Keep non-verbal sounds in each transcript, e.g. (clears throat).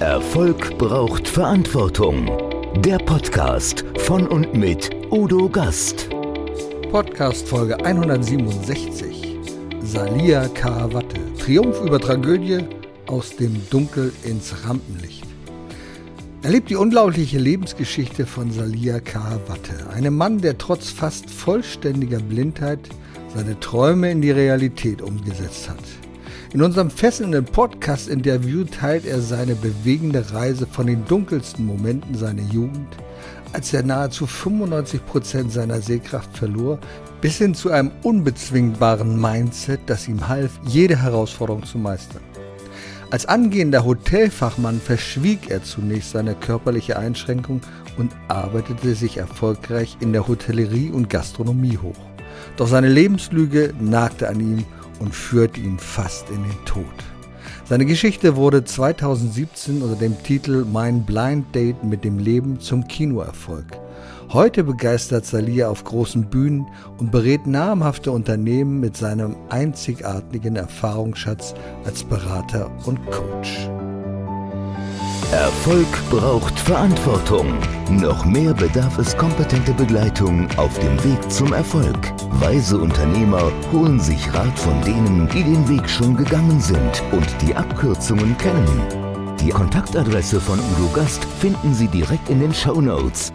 Erfolg braucht Verantwortung. Der Podcast von und mit Udo Gast. Podcast Folge 167. Salia Karawatte. Triumph über Tragödie aus dem Dunkel ins Rampenlicht. Erlebt die unglaubliche Lebensgeschichte von Salia Karawatte, einem Mann, der trotz fast vollständiger Blindheit seine Träume in die Realität umgesetzt hat. In unserem fesselnden Podcast-Interview teilt er seine bewegende Reise von den dunkelsten Momenten seiner Jugend, als er nahezu 95 Prozent seiner Sehkraft verlor, bis hin zu einem unbezwingbaren Mindset, das ihm half, jede Herausforderung zu meistern. Als angehender Hotelfachmann verschwieg er zunächst seine körperliche Einschränkung und arbeitete sich erfolgreich in der Hotellerie und Gastronomie hoch. Doch seine Lebenslüge nagte an ihm und führte ihn fast in den Tod. Seine Geschichte wurde 2017 unter dem Titel Mein Blind Date mit dem Leben zum Kinoerfolg. Heute begeistert Salia auf großen Bühnen und berät namhafte Unternehmen mit seinem einzigartigen Erfahrungsschatz als Berater und Coach. Erfolg braucht Verantwortung. Noch mehr bedarf es kompetente Begleitung auf dem Weg zum Erfolg. Weise Unternehmer holen sich Rat von denen, die den Weg schon gegangen sind und die Abkürzungen kennen. Die Kontaktadresse von Udo Gast finden Sie direkt in den Show Notes.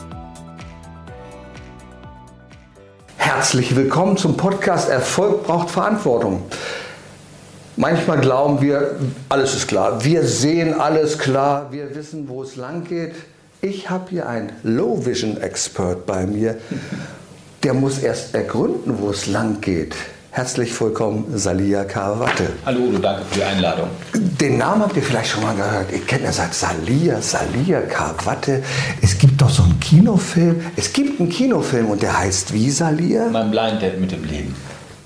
Herzlich willkommen zum Podcast Erfolg braucht Verantwortung. Manchmal glauben wir, alles ist klar. Wir sehen alles klar. Wir wissen, wo es lang geht. Ich habe hier einen Low Vision Expert bei mir. Der muss erst ergründen, wo es lang geht. Herzlich willkommen, Salia Karawatte. Hallo Udo, danke für die Einladung. Den Namen habt ihr vielleicht schon mal gehört. Ich kenne ja seit Salia, Salia Karawatte. Es gibt doch so einen Kinofilm. Es gibt einen Kinofilm und der heißt wie Salia? Mein Blind Date mit dem Leben.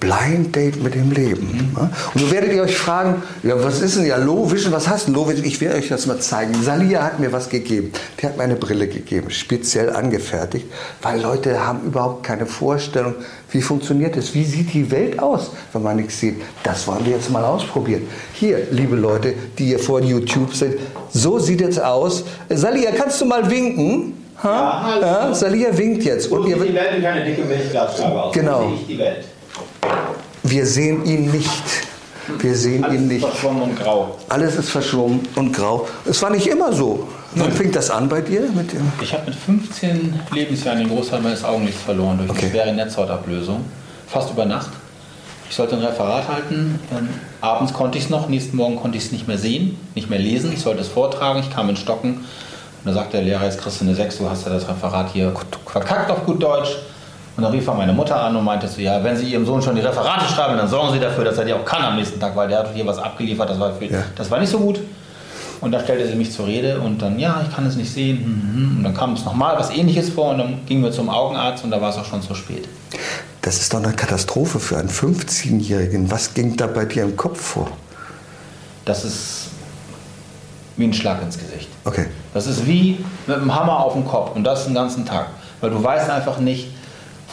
Blind Date mit dem Leben. Mhm. Und so werdet ihr euch fragen, ja, was ist denn ja Low Vision? Was heißt Low Vision? Ich werde euch das mal zeigen. Salia hat mir was gegeben. Die hat mir eine Brille gegeben, speziell angefertigt, weil Leute haben überhaupt keine Vorstellung, wie funktioniert das? Wie sieht die Welt aus, wenn man nichts sieht? Das wollen wir jetzt mal ausprobieren. Hier, liebe Leute, die hier vor YouTube sind, so sieht es aus. Salia, kannst du mal winken? Ha? Ja, hallo. Ja, Salia winkt jetzt. Und ihr, die Welt keine dicke Milchglasscheibe aus. Genau. So sehe ich die Welt. Wir sehen ihn nicht. Wir sehen Alles ihn nicht. Alles ist verschwommen und grau. Alles ist verschwommen und grau. Es war nicht immer so. Wann fing das an bei dir? Mit dem ich habe mit 15 Lebensjahren den Großteil meines Augenlichts verloren durch Okay. eine schwere Netzhautablösung. Fast über Nacht. Ich sollte ein Referat halten. Ähm, abends konnte ich es noch, nächsten Morgen konnte ich es nicht mehr sehen, nicht mehr lesen. Ich sollte es vortragen. Ich kam in Stocken. Und da sagte der Lehrer, jetzt kriegst du eine 6, du hast ja das Referat hier verkackt auf gut Deutsch. Und dann rief er meine Mutter an und meinte so, ja, wenn Sie Ihrem Sohn schon die Referate schreiben, dann sorgen Sie dafür, dass er die auch kann am nächsten Tag, weil der hat hier was abgeliefert, das war, für, Ja. das war nicht so gut. Und dann stellte sie mich zur Rede und dann, ja, ich kann es nicht sehen. hm, hm, hm. Und dann kam es nochmal was ähnliches vor und dann gingen wir zum Augenarzt und da war es auch schon zu spät. Das ist doch eine Katastrophe für einen 15-Jährigen. Was ging da bei dir im Kopf vor? Das ist wie ein Schlag ins Gesicht. Okay. Das ist wie mit einem Hammer auf den Kopf und das den ganzen Tag. Weil du weißt einfach nicht,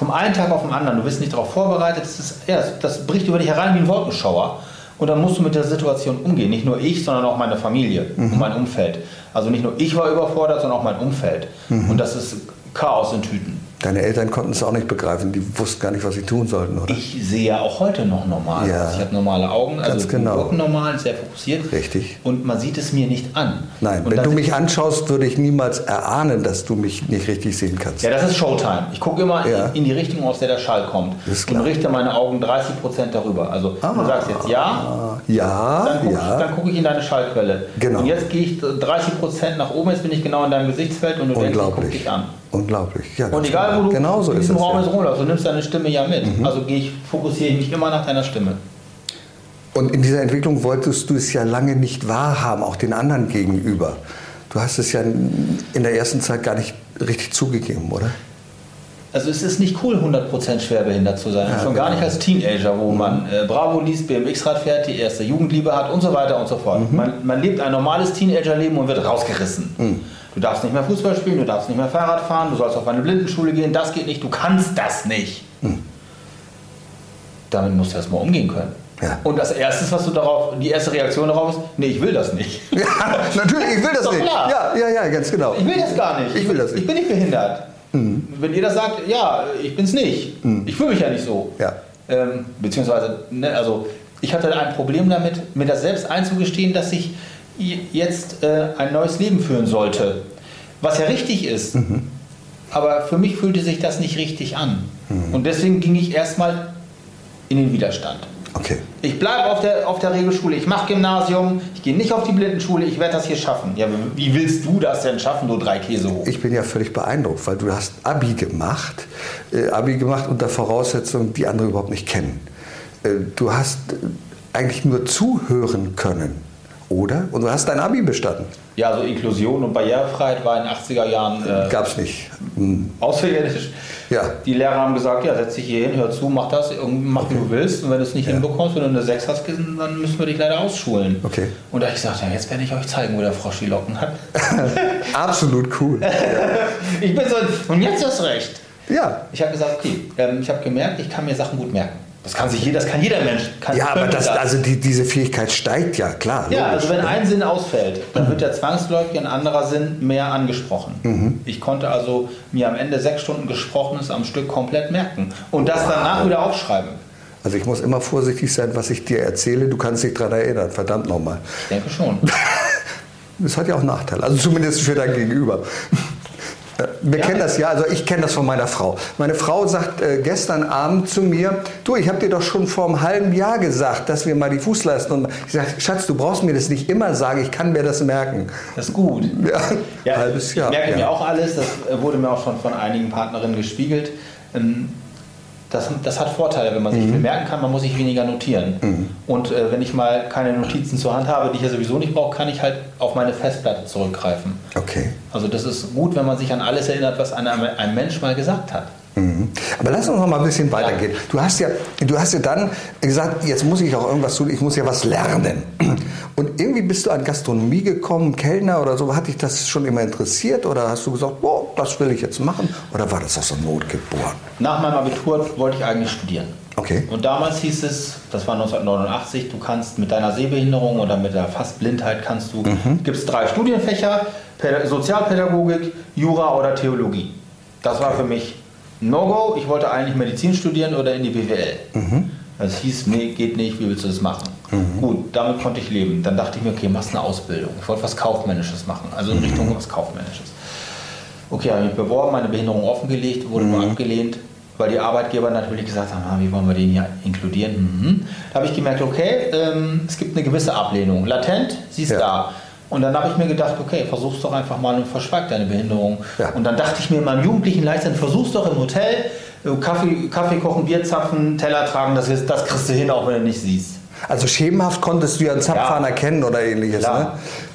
vom einen Tag auf den anderen, du bist nicht darauf vorbereitet, das, ist, ja, das, das bricht über dich herein wie ein Wolkenschauer. Und dann musst du mit der Situation umgehen. Nicht nur ich, sondern auch meine Familie und mein Umfeld. Also nicht nur ich war überfordert, sondern auch mein Umfeld. Und das ist Chaos in Tüten. Deine Eltern konnten es auch nicht begreifen. Die wussten gar nicht, was sie tun sollten, oder? Ich sehe ja auch heute noch normal. Ja. Ich habe normale Augen, also Ganz genau. wirken normal, sehr fokussiert. Richtig. Und man sieht es mir nicht an. Nein, und wenn du mich anschaust, würde ich niemals erahnen, dass du mich nicht richtig sehen kannst. Ja, das ist Showtime. Ich gucke immer Ja. in, die Richtung, aus der der Schall kommt. Das ist und klar. richte meine Augen 30 Prozent darüber. Also du sagst jetzt ja, Ah, ja, dann gucke ja. ich, guck ich in deine Schallquelle. Genau. Und jetzt gehe ich 30 Prozent nach oben, jetzt bin ich genau in deinem Gesichtsfeld und du denkst, ich gucke Unglaublich. dich an. Unglaublich. Ja, Und egal, wo genau. du Genau so in ist diesem es. Raum jetzt rumläufst, du nimmst deine Stimme ja mit. Mhm. Also ich, fokussiere ich mich immer nach deiner Stimme. Und in dieser Entwicklung wolltest du es ja lange nicht wahrhaben, auch den anderen gegenüber. Du hast es ja in der ersten Zeit gar nicht richtig zugegeben, oder? Also es ist nicht cool, 100% schwerbehindert zu sein. Ja, Schon gar genau. nicht als Teenager, wo man äh, Bravo liest, BMX-Rad fährt, die erste Jugendliebe hat und so weiter und so fort. Mhm. Man, man lebt ein normales Teenagerleben und wird rausgerissen. Du darfst nicht mehr Fußball spielen, du darfst nicht mehr Fahrrad fahren, du sollst auf eine Blindenschule gehen, das geht nicht, du kannst das nicht. Mhm. Damit musst du erstmal umgehen können. Ja. Und das erste, was du darauf, die erste Reaktion darauf ist, nee, ich will das nicht. (laughs) Ja, natürlich, ich will das nicht. Klar. Ja, ja, ja, ganz genau. Ich will das gar nicht. Ich will das nicht. Ich bin nicht behindert. Mhm. Wenn ihr das sagt, ja, ich bin's nicht. Mhm. Ich fühle mich ja nicht so. Ja. Ähm, beziehungsweise, ne, also ich hatte ein Problem damit, mir das selbst einzugestehen, dass ich jetzt äh, ein neues Leben führen sollte. Was ja richtig ist. Mhm. Aber für mich fühlte sich das nicht richtig an. Mhm. Und deswegen ging ich erstmal in den Widerstand. Okay. Ich bleibe auf der, auf der Regelschule, ich mache Gymnasium, ich gehe nicht auf die Blindenschule, ich werde das hier schaffen. Ja, wie willst du das denn schaffen, du drei Käse hoch? Ich bin ja völlig beeindruckt, weil du hast Abi gemacht, äh, Abi gemacht unter Voraussetzungen, die andere überhaupt nicht kennen. Äh, du hast eigentlich nur zuhören können oder? Und du hast dein Abi bestanden. Ja, also Inklusion und Barrierefreiheit war in den 80er Jahren. Äh, Gab es nicht. Hm. Außerirdisch. Ja. Die Lehrer haben gesagt: Ja, setz dich hier hin, hör zu, mach das, mach okay. wie du willst. Und wenn du es nicht ja. hinbekommst, wenn du eine 6 hast, dann müssen wir dich leider ausschulen. Okay. Und da habe ich gesagt: Ja, jetzt werde ich euch zeigen, wo der Frosch die Locken hat. (laughs) Absolut cool. (laughs) ich bin so, und jetzt hast recht. Ja. Ich habe gesagt: Okay, ähm, ich habe gemerkt, ich kann mir Sachen gut merken. Das kann sich jeder, das kann jeder Mensch. Kann, ja, aber das, also die, diese Fähigkeit steigt ja, klar. Ja, logisch. also wenn ein Sinn ausfällt, dann mhm. wird ja zwangsläufig ein anderer Sinn mehr angesprochen. Mhm. Ich konnte also mir am Ende sechs Stunden Gesprochenes am Stück komplett merken und das wow. danach wieder aufschreiben. Also ich muss immer vorsichtig sein, was ich dir erzähle. Du kannst dich daran erinnern, verdammt nochmal. Ich denke schon. (laughs) Das hat ja auch Nachteile, also zumindest für dein Gegenüber. Wir ja. kennen das ja, also ich kenne das von meiner Frau. Meine Frau sagt äh, gestern Abend zu mir, du, ich habe dir doch schon vor einem halben Jahr gesagt, dass wir mal die Fußleisten und ich sage, Schatz, du brauchst mir das nicht immer sagen, ich kann mir das merken. Das ist gut. Ja, ja halbes Jahr. Ich merke ja. mir auch alles, das wurde mir auch schon von einigen Partnerinnen gespiegelt. Ähm, das, das, hat Vorteile, wenn man sich mhm. viel merken kann, man muss sich weniger notieren. Mhm. Und äh, wenn ich mal keine Notizen zur Hand habe, die ich ja sowieso nicht brauche, kann ich halt auf meine Festplatte zurückgreifen. Okay. Also das ist gut, wenn man sich an alles erinnert, was ein, ein Mensch mal gesagt hat. Mhm. Aber lass uns noch mal ein bisschen weitergehen. Du hast ja, du hast ja dann gesagt, jetzt muss ich auch irgendwas tun, ich muss ja was lernen. Und irgendwie bist du an Gastronomie gekommen, Kellner oder so. Hat dich das schon immer interessiert oder hast du gesagt, oh, das will ich jetzt machen? Oder war das aus der Not geboren? Nach meinem Abitur wollte ich eigentlich studieren. Okay. Und damals hieß es, das war 1989, du kannst mit deiner Sehbehinderung oder mit der Fastblindheit kannst du, mhm. gibt es drei Studienfächer, Sozialpädagogik, Jura oder Theologie. Das okay. war für mich No-Go, ich wollte eigentlich Medizin studieren oder in die BWL. Mhm. Das hieß, nee, geht nicht, wie willst du das machen? Mhm. Gut, damit konnte ich leben. Dann dachte ich mir, okay, machst eine Ausbildung. Ich wollte was Kaufmännisches machen, also in mhm. Richtung was Kaufmännisches. Okay, habe mich beworben, meine Behinderung offengelegt, wurde mhm. nur abgelehnt, weil die Arbeitgeber natürlich gesagt haben, ah, wie wollen wir den hier inkludieren? Mhm. Da habe ich gemerkt, okay, ähm, es gibt eine gewisse Ablehnung. Latent, sie ist ja. da. Und dann habe ich mir gedacht, okay, versuch's doch einfach mal und verschweig deine Behinderung. Ja. Und dann dachte ich mir in meinem jugendlichen Leichtsinn, versuch's doch im Hotel, äh, Kaffee, Kaffee kochen, Bier zapfen, Teller tragen, das, das kriegst du hin, auch wenn du nicht siehst. Also schemenhaft konntest du ja einen Zapfhahn ja. erkennen oder ähnliches. Ne?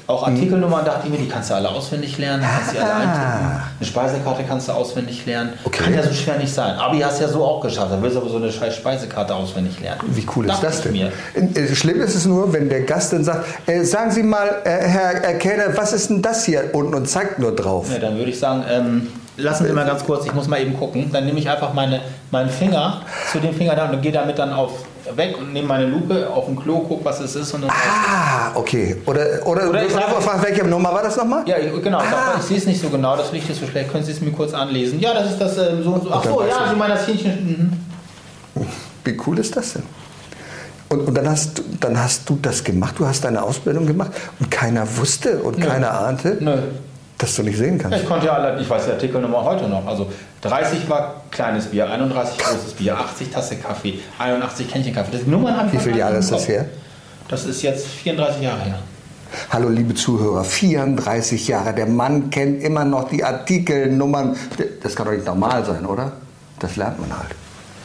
Auch Artikelnummern dachte ich mir, die kannst du alle auswendig lernen, kannst sie alle ah. eintippen. Eine Speisekarte kannst du auswendig lernen. Okay. Kann ja so schwer nicht sein. Abi hast du ja so auch geschafft. Da willst du aber so eine scheiß Speisekarte auswendig lernen. Wie cool ist das denn? Mir. Äh, schlimm ist es nur, wenn der Gast dann sagt, äh, sagen Sie mal, äh, Herr Kellner, was ist denn das hier unten und zeigt nur drauf. Ja, dann würde ich sagen, ähm, lassen Sie mal ganz kurz, ich muss mal eben gucken. Dann nehme ich einfach meine, meinen Finger zu dem Finger da und gehe damit dann auf weg und nehme meine Lupe auf dem Klo, gucke, was es ist. Und dann ah, okay. Oder, oder, oder ich sage, welche Nummer war das nochmal? Ja, genau. Ah. Ich, ich sehe es nicht so genau, das Licht ist so schlecht. Können Sie es mir kurz anlesen? Ja, das ist das ähm, so und so. Ach so, ja, Sie meinen das Hähnchen. Mhm. Wie cool ist das denn? Und, und, dann, hast, dann hast du das gemacht, du hast deine Ausbildung gemacht und keiner wusste und Nö. keiner ahnte. Nö dass du nicht sehen kannst. Ich konnte ja alle, ich weiß die Artikelnummer heute noch. Also 30 war kleines Bier, 31 großes Bier, 80 Tasse Kaffee, 81 Kännchen Kaffee. Das Nummern habe ich Wie viele Jahre ist das her? Das ist jetzt 34 Jahre her. Hallo liebe Zuhörer, 34 Jahre. Der Mann kennt immer noch die Artikelnummern. Das kann doch nicht normal sein, oder? Das lernt man halt.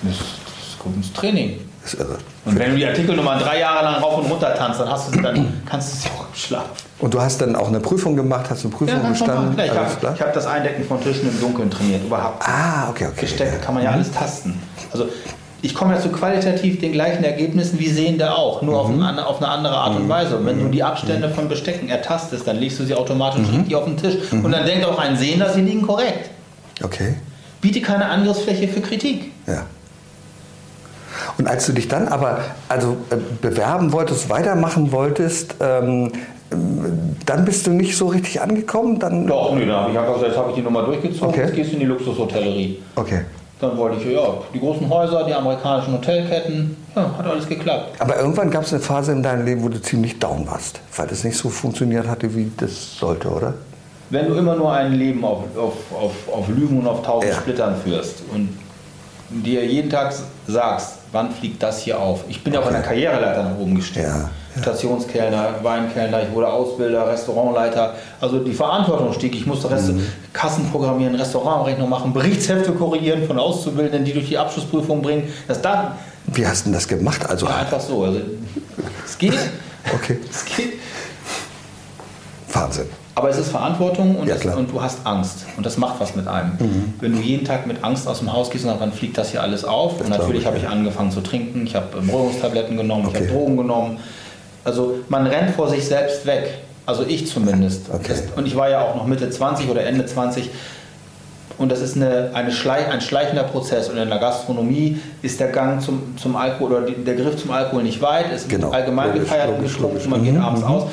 Das ist gut ins Training. Das ist irre. Und wenn du die Artikelnummern drei Jahre lang rauf und runter tanzt, dann, hast du, dann (clears throat) kannst du sie auch im Schlaf. Und du hast dann auch eine Prüfung gemacht, hast eine Prüfung ja, bestanden? Ja, ich habe hab das Eindecken von Tischen im Dunkeln trainiert, überhaupt. Ah, okay, okay. Gesteckt kann man ja alles tasten. Also ich komme ja zu qualitativ den gleichen Ergebnissen wie Sehende auch, nur mhm. auf, eine, auf, eine, andere Art und mhm. Weise. Und wenn du die Abstände von Bestecken ertastest, dann legst du sie automatisch mhm. richtig auf den Tisch. Mhm. Und dann denkt auch ein Sehender, sie liegen korrekt. Okay. Biete keine Angriffsfläche für Kritik. Ja. Und als du dich dann aber also äh, bewerben wolltest, weitermachen wolltest, ähm, dann bist du nicht so richtig angekommen? Dann Doch, nee, dann habe ich einfach gesagt, jetzt habe ich die Nummer durchgezogen, Okay. jetzt gehst du in die Luxushotellerie. Okay. Dann wollte ich, ja, die großen Häuser, die amerikanischen Hotelketten, ja, hat alles geklappt. Aber irgendwann gab es eine Phase in deinem Leben, wo du ziemlich down warst, weil das nicht so funktioniert hatte, wie das sollte, oder? Wenn du immer nur ein Leben auf, auf, auf, auf Lügen und auf tausend Ja. Splittern führst und dir jeden Tag sagst, wann fliegt das hier auf? Ich bin ja auch an der Karriereleiter nach oben gestiegen. Ja, ja. Stationskellner, Weinkellner, ich wurde Ausbilder, Restaurantleiter. Also die Verantwortung stieg. Ich musste Rest Mhm. Kassen programmieren, Restaurantrechnung machen, Berichtshefte korrigieren von Auszubildenden, die durch die Abschlussprüfung bringen. Das dann Wie hast du denn das gemacht? Also, ja, einfach so. Also, es geht. okay, Es geht. Wahnsinn. Aber es ist Verantwortung und, Ja. Mhm. und du hast Angst. Und das macht was mit einem. Wenn du jeden Tag mit Angst aus dem Haus gehst und sagst, wann fliegt das hier alles auf? und natürlich ich, habe ich angefangen zu trinken, ich habe ähm, Beruhigungstabletten genommen, ich Okay. habe Drogen genommen. Also man rennt vor sich selbst weg. Also ich zumindest. Okay. Das, und ich war ja auch noch Mitte 20 oder Ende 20. Und das ist eine, eine Schleich, ein schleichender Prozess. Und in der Gastronomie ist der Gang zum, zum Alkohol oder die, der Griff zum Alkohol nicht weit. Es wird Genau. allgemein Logisch, gefeiert und getrunken. Man geht Mhm, abends mhm, aus.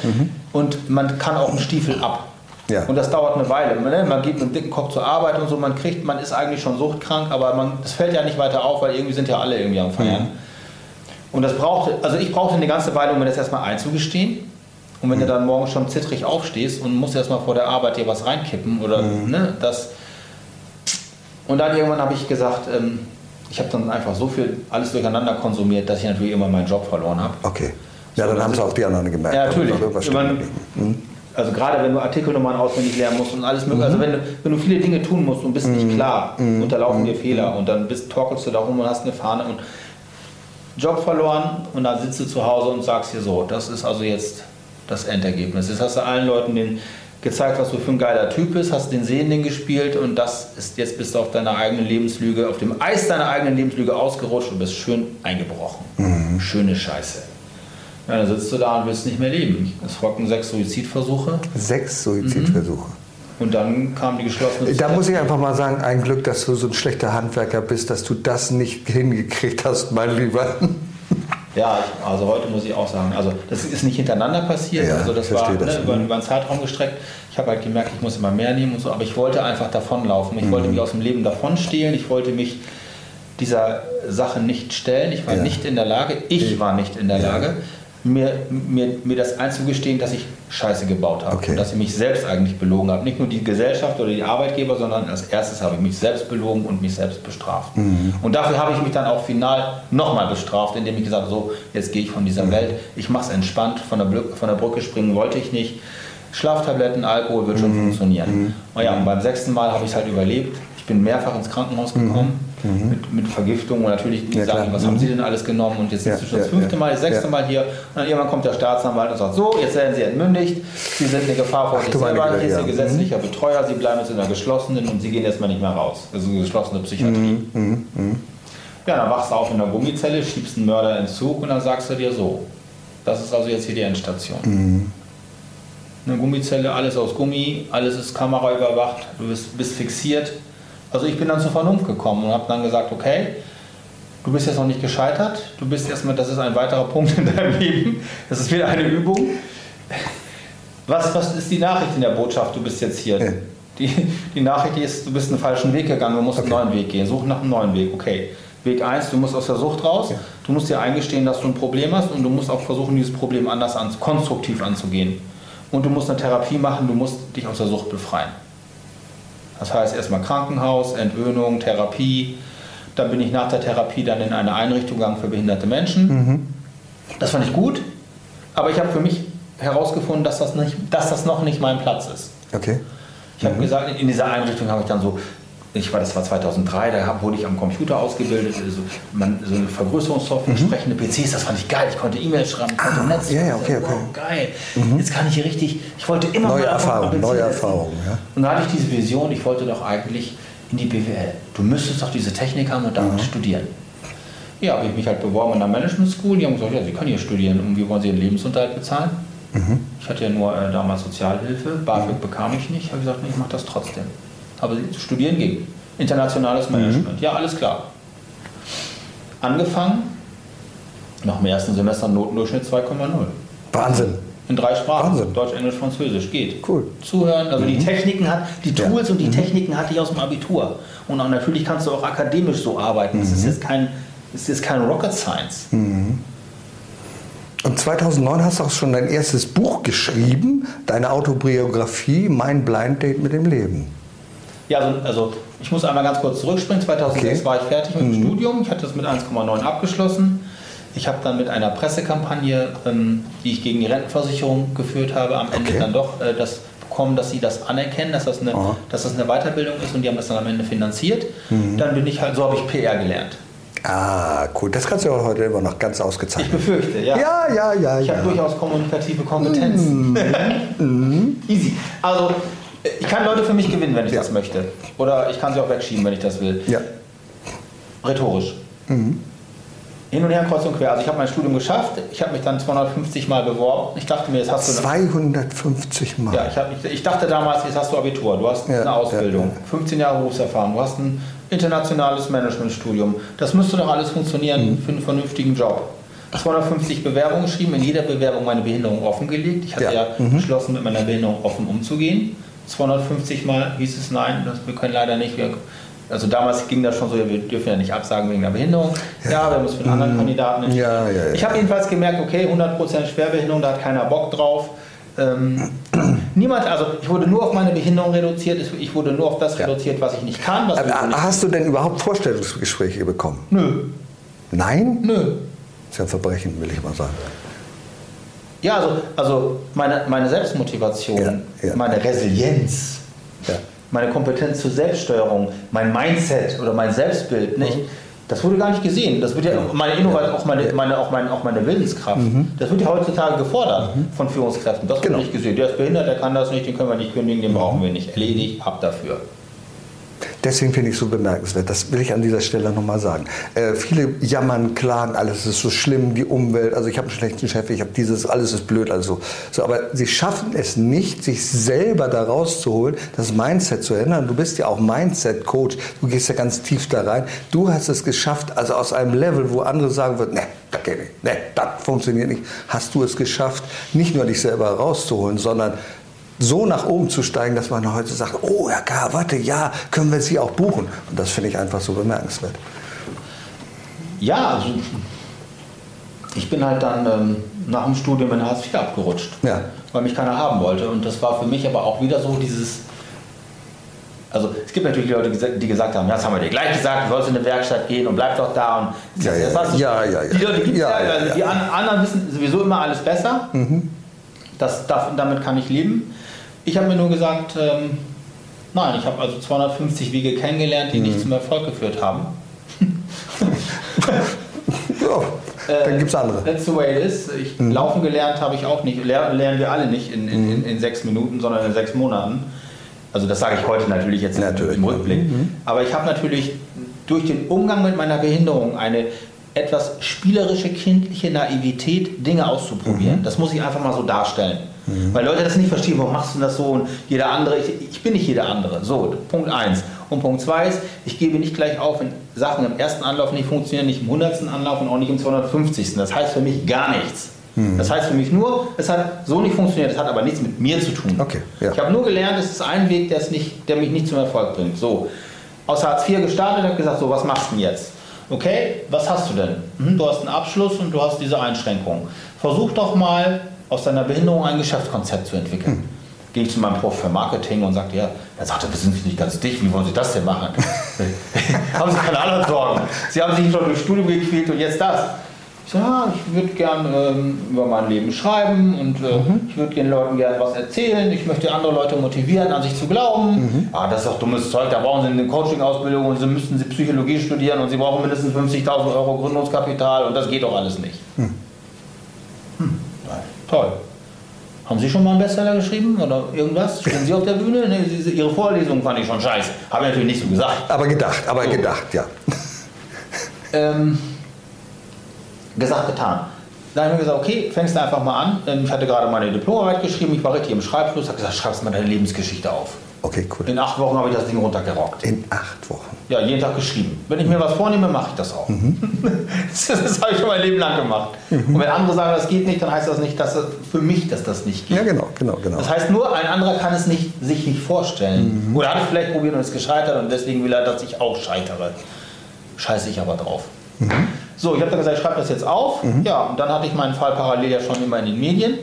Und man kann auch einen Stiefel ab. Ja. Und das dauert eine Weile. Man, ne, man geht mit einem dicken Kopf zur Arbeit und so, man kriegt, man ist eigentlich schon suchtkrank, aber man, das fällt ja nicht weiter auf, weil irgendwie sind ja alle irgendwie am Feiern. Und das brauchte, also ich brauchte eine ganze Weile, um mir das erstmal einzugestehen. Und wenn du dann morgens schon zittrig aufstehst und musst erstmal vor der Arbeit dir was reinkippen oder ne, das. Und dann irgendwann habe ich gesagt, ähm, ich habe dann einfach so viel alles durcheinander konsumiert, dass ich natürlich immer meinen Job verloren habe. Okay. Ja, So, dann haben sie auch die anderen gemerkt. Ja, natürlich. geblieben. also gerade wenn du Artikelnummern auswendig lernen musst und alles mögliche, also wenn du, wenn du viele Dinge tun musst und bist nicht klar, unterlaufen dir Fehler und dann bist, torkelst du da rum und hast eine Fahne und Job verloren und dann sitzt du zu Hause und sagst dir so, das ist also jetzt das Endergebnis. Jetzt hast du allen Leuten den gezeigt, was du für ein geiler Typ bist, hast den Sehenden gespielt und das ist jetzt bist du auf deiner eigenen Lebenslüge, auf dem Eis deiner eigenen Lebenslüge ausgerutscht und bist schön eingebrochen. Schöne Scheiße. Ja, dann sitzt du da und willst nicht mehr leben. Es folgten sechs Suizidversuche Sechs Suizidversuche. und dann kam die geschlossene Da muss ich einfach mal sagen, ein Glück, dass du so ein schlechter Handwerker bist, dass du das nicht hingekriegt hast, mein Lieber. Ja, ich, also heute muss ich auch sagen, also das ist nicht hintereinander passiert, Ja, also das war das. ne, über, über einen Zeitraum gestreckt. Ich habe halt gemerkt, ich muss immer mehr nehmen und so, aber ich wollte einfach davonlaufen. Ich Mhm. wollte mich aus dem Leben davonstehlen, ich wollte mich dieser Sache nicht stellen. Ich war Ja. nicht in der Lage, ich war nicht in der Lage, mir, mir, mir das einzugestehen, dass ich Scheiße gebaut habe. Okay. Und dass ich mich selbst eigentlich belogen habe. Nicht nur die Gesellschaft oder die Arbeitgeber, sondern als erstes habe ich mich selbst belogen und mich selbst bestraft. Mhm. Und dafür habe ich mich dann auch final nochmal bestraft, indem ich gesagt habe, so, jetzt gehe ich von dieser Mhm. Welt. Ich mache es entspannt, von der, von der Brücke springen wollte ich nicht. Schlaftabletten, Alkohol wird Mhm. schon funktionieren. Und ja, und beim sechsten Mal habe ich es halt überlebt. Ich bin mehrfach ins Krankenhaus gekommen mit, mit Vergiftung und natürlich die Mhm. Ja, sagen, klar. was haben Sie denn alles genommen und jetzt Ja, sind Sie schon das fünfte. Mal, das sechste. Mal hier und dann irgendwann kommt der Staatsanwalt und sagt, so, jetzt werden Sie entmündigt, Sie sind eine Gefahr vor Ach, sich selber, hier ist. Ihr gesetzlicher Betreuer, Sie bleiben jetzt in der geschlossenen und Sie gehen erstmal nicht mehr raus. Das ist eine geschlossene Psychiatrie. Mhm, Ja, dann wachst du auf in der Gummizelle, schiebst einen Mörder ins Zug und dann sagst du dir so, das ist also jetzt hier die Endstation. Mhm. Eine Gummizelle, alles aus Gummi, alles ist kameraüberwacht, du bist, bist fixiert. Also ich bin dann zur Vernunft gekommen und habe dann gesagt, okay, du bist jetzt noch nicht gescheitert, du bist erstmal, das ist ein weiterer Punkt in deinem Leben, das ist wieder eine Übung. Was, was ist die Nachricht in der Botschaft, du bist jetzt hier? Ja. Die, die Nachricht ist, du bist einen falschen Weg gegangen, du musst Okay. einen neuen Weg gehen, such nach einem neuen Weg, okay. Weg 1, du musst aus der Sucht raus, du musst dir eingestehen, dass du ein Problem hast und du musst auch versuchen, dieses Problem anders an, konstruktiv anzugehen. Und du musst eine Therapie machen, du musst dich aus der Sucht befreien. Das heißt erstmal Krankenhaus, Entwöhnung, Therapie. Dann bin ich nach der Therapie dann in eine Einrichtung gegangen für behinderte Menschen. Das fand ich gut, aber ich habe für mich herausgefunden, dass das, nicht, dass das noch nicht mein Platz ist. Okay. Ich habe gesagt, in dieser Einrichtung habe ich dann so, ich war, das war 2003, da wurde ich am Computer ausgebildet, so, man, so eine Vergrößerungssoftware, sprechende PCs, das fand ich geil. Ich konnte E-Mails schreiben, ich konnte Ah, Netz. ja, ja, okay, wow, okay. geil. Jetzt kann ich hier richtig, ich wollte immer Neue mal Erfahrung, auf dem neue PC sitzen. Erfahrung, ja. Und da hatte ich diese Vision, ich wollte doch eigentlich in die BWL. Du müsstest doch diese Technik haben und damit studieren. Ja, habe ich mich halt beworben in der Management School. Die haben gesagt, ja, Sie können hier studieren. Und wie wollen Sie Ihren Lebensunterhalt bezahlen? Ich hatte ja nur äh, damals Sozialhilfe. BAföG bekam ich nicht. Habe gesagt, nee, ich mache das trotzdem. Aber studieren ging. Internationales Management. Ja, alles klar. Angefangen Nach dem ersten Semester Notendurchschnitt 2,0. Wahnsinn. In drei Sprachen. Wahnsinn. Deutsch, Englisch, Französisch. Geht. Cool. Zuhören. Also die Techniken hat, die Ja. Tools und die Techniken hatte ich aus dem Abitur. Und auch natürlich kannst du auch akademisch so arbeiten. Es ist jetzt kein, es ist kein Rocket Science. Und 2009 hast du auch schon dein erstes Buch geschrieben, deine Autobiografie, Mein Blind Date mit dem Leben. Ja, also, also ich muss einmal ganz kurz zurückspringen. 2006 Okay. Mhm. war ich fertig mit dem Studium. Ich hatte das mit 1,9 abgeschlossen. Ich habe dann mit einer Pressekampagne, ähm, die ich gegen die Rentenversicherung geführt habe, am Ende Okay. dann doch äh, das bekommen, dass sie das anerkennen, dass das, eine, Aha. dass das eine Weiterbildung ist und die haben das dann am Ende finanziert. Mhm. Dann bin ich halt, so habe ich PR gelernt. Ah, cool. Das kannst du ja heute immer noch ganz Ich ausgezeichnet. befürchte, ja. Ja, ja, ja, Ich ja. habe durchaus kommunikative Kompetenzen. (laughs) Easy. Also, ich kann Leute für mich gewinnen, wenn ich Ja. das möchte. Oder ich kann sie auch wegschieben, wenn ich das will. Ja. Rhetorisch. Hin und her, kreuz und quer. Also ich habe mein Studium geschafft. Ich habe mich dann 250 Mal beworben. Ich dachte mir, jetzt hast du... 250 Mal. Ja, ich, hab, ich, dachte damals, jetzt hast du Abitur, du hast Ja, eine Ausbildung, ja, 15 Jahre Berufserfahrung, du hast ein internationales Managementstudium. Das müsste doch alles funktionieren Mhm. für einen vernünftigen Job. 250 Bewerbungen geschrieben, in jeder Bewerbung meine Behinderung offengelegt. Ich hatte Ja, ja, mhm. beschlossen, mit meiner Behinderung offen umzugehen. 250 Mal hieß es nein, das, wir können leider nicht. Wir, also damals ging das schon so, wir dürfen ja nicht absagen wegen der Behinderung. Ja, wir haben uns für einen anderen Kandidaten entschieden. Mhm. Ja, ja, ja. Ich habe jedenfalls gemerkt, okay, 100% Schwerbehinderung, da hat keiner Bock drauf. Ähm, (clears throat) niemand, also ich wurde nur auf meine Behinderung reduziert, ich wurde nur auf das Ja. reduziert, was ich nicht kann. Aber ich nicht hast du denn überhaupt Vorstellungsgespräche bekommen? Nö, Nein? nö. Das ist ja ein Verbrechen, will ich mal sagen. Ja, also, also meine, meine Selbstmotivation, Ja, ja. meine Resilienz, Ja. meine Kompetenz zur Selbststeuerung, mein Mindset oder mein Selbstbild, nicht? Das wurde gar nicht gesehen. Das wird ja meine Innovation, auch meine, meine, auch meine, auch meine Willenskraft. Das wird ja heutzutage gefordert von Führungskräften. Das wird Genau. nicht gesehen. Der ist behindert, der kann das nicht, den können wir nicht kündigen, den brauchen wir nicht. Erledigt, ab dafür. Deswegen finde ich es so bemerkenswert. Das will ich an dieser Stelle nochmal sagen. Äh, viele jammern, klagen, alles ist so schlimm, die Umwelt. Also ich habe einen schlechten Chef, ich habe dieses, alles ist blöd, also so. Aber sie schaffen es nicht, sich selber da rauszuholen, das Mindset zu ändern. Du bist ja auch Mindset-Coach. Du gehst ja ganz tief da rein. Du hast es geschafft, also aus einem Level, wo andere sagen würden, ne, das geht nicht, ne, das funktioniert nicht, hast du es geschafft, nicht nur dich selber rauszuholen, sondern so nach oben zu steigen, dass man heute sagt, oh Herr K., warte, ja, können wir Sie auch buchen. Und das finde ich einfach so bemerkenswert. Ja, also ich bin halt dann ähm, nach dem Studium in Hartz IV abgerutscht, Ja. weil mich keiner haben wollte. Und das war für mich aber auch wieder so dieses. Also es gibt natürlich Leute, die gesagt haben, ja, das haben wir dir gleich gesagt, du sollst in eine Werkstatt gehen und bleib doch da. Und Ja, ja, das war's. ja, ja, ja. Die Leute gibt's Ja, ja, ja, also. Mhm. die an, anderen wissen sowieso immer alles besser. Das, darf- damit kann ich leben. Ich habe mir nur gesagt, ähm, nein, ich habe also 250 Wege kennengelernt, die Mhm. nicht zum Erfolg geführt haben. (laughs) Ja, dann gibt es andere. That's the way it is. Ich, Mhm. Laufen gelernt habe ich auch nicht. Ler lernen wir alle nicht in, in, in, in sechs Minuten, sondern in sechs Monaten. Also das sage ich heute natürlich jetzt im- Natürlich. im Rückblick. Mhm. Aber ich habe natürlich durch den Umgang mit meiner Behinderung eine etwas spielerische, kindliche Naivität, Dinge auszuprobieren. Mhm. Das muss ich einfach mal so darstellen. Weil Leute das nicht verstehen, warum machst du das so und jeder andere, ich, ich bin nicht jeder andere. So, Punkt eins. Und Punkt zwei ist, ich gebe nicht gleich auf, wenn Sachen im ersten Anlauf nicht funktionieren, nicht im hundertsten Anlauf und auch nicht im 250. Das heißt für mich gar nichts. Mhm. Das heißt für mich nur, es hat so nicht funktioniert, es hat aber nichts mit mir zu tun. Okay, ja. Ich habe nur gelernt, es ist ein Weg, der, nicht, der mich nicht zum Erfolg bringt. So, aus Hartz IV gestartet, habe gesagt, so, was machst du denn jetzt? Okay, was hast du denn? Mhm, du hast einen Abschluss und du hast diese Einschränkung. Versuch doch mal, aus deiner Behinderung ein Geschäftskonzept zu entwickeln. Hm. Gehe ich zu meinem Prof für Marketing und sagte, ja, er sagte, wir sind nicht ganz dicht, wie wollen Sie das denn machen? (laughs) haben Sie keine anderen Sorgen. Sie haben sich schon durchs Studium gequält und jetzt das. Ich sage, ja, ich würde gern ähm, über mein Leben schreiben und äh, Mhm. ich würde den Leuten gerne was erzählen. Ich möchte andere Leute motivieren, an sich zu glauben. Mhm. Ah, das ist doch dummes Zeug, da brauchen Sie eine Coaching-Ausbildung und Sie müssten Sie Psychologie studieren und Sie brauchen mindestens 50.000 Euro Gründungskapital und das geht doch alles nicht. Hm, toll. Haben Sie schon mal einen Bestseller geschrieben oder irgendwas? Stehen Sie auf der Bühne? Nee, Sie, Ihre Vorlesung fand ich schon scheiße. Habe ich natürlich nicht so gesagt. Aber gedacht, aber So. gedacht, ja. Ähm, gesagt, getan. Dann habe ich mir gesagt, okay, fängst du einfach mal an. Ähm, Ich hatte gerade meine Diplomarbeit geschrieben, ich war richtig im Schreibfluss, habe gesagt, schreibst mal deine Lebensgeschichte auf. Okay, cool. In acht Wochen habe ich das Ding runtergerockt. In acht Wochen. Ja, jeden Tag geschrieben. Wenn ich mir was vornehme, mache ich das auch. Mhm. das, (laughs) das habe ich schon mein Leben lang gemacht. Und wenn andere sagen, das geht nicht, dann heißt das nicht, dass das für mich, dass das nicht geht. Ja, genau, genau, genau. Das heißt nur, ein anderer kann es nicht, sich nicht vorstellen. Oder hat es vielleicht probiert und ist gescheitert und deswegen will er, dass ich auch scheitere. Scheiße ich aber drauf. So, ich habe dann gesagt, ich schreibe das jetzt auf. Ja, und dann hatte ich meinen Fall parallel ja schon immer in den Medien.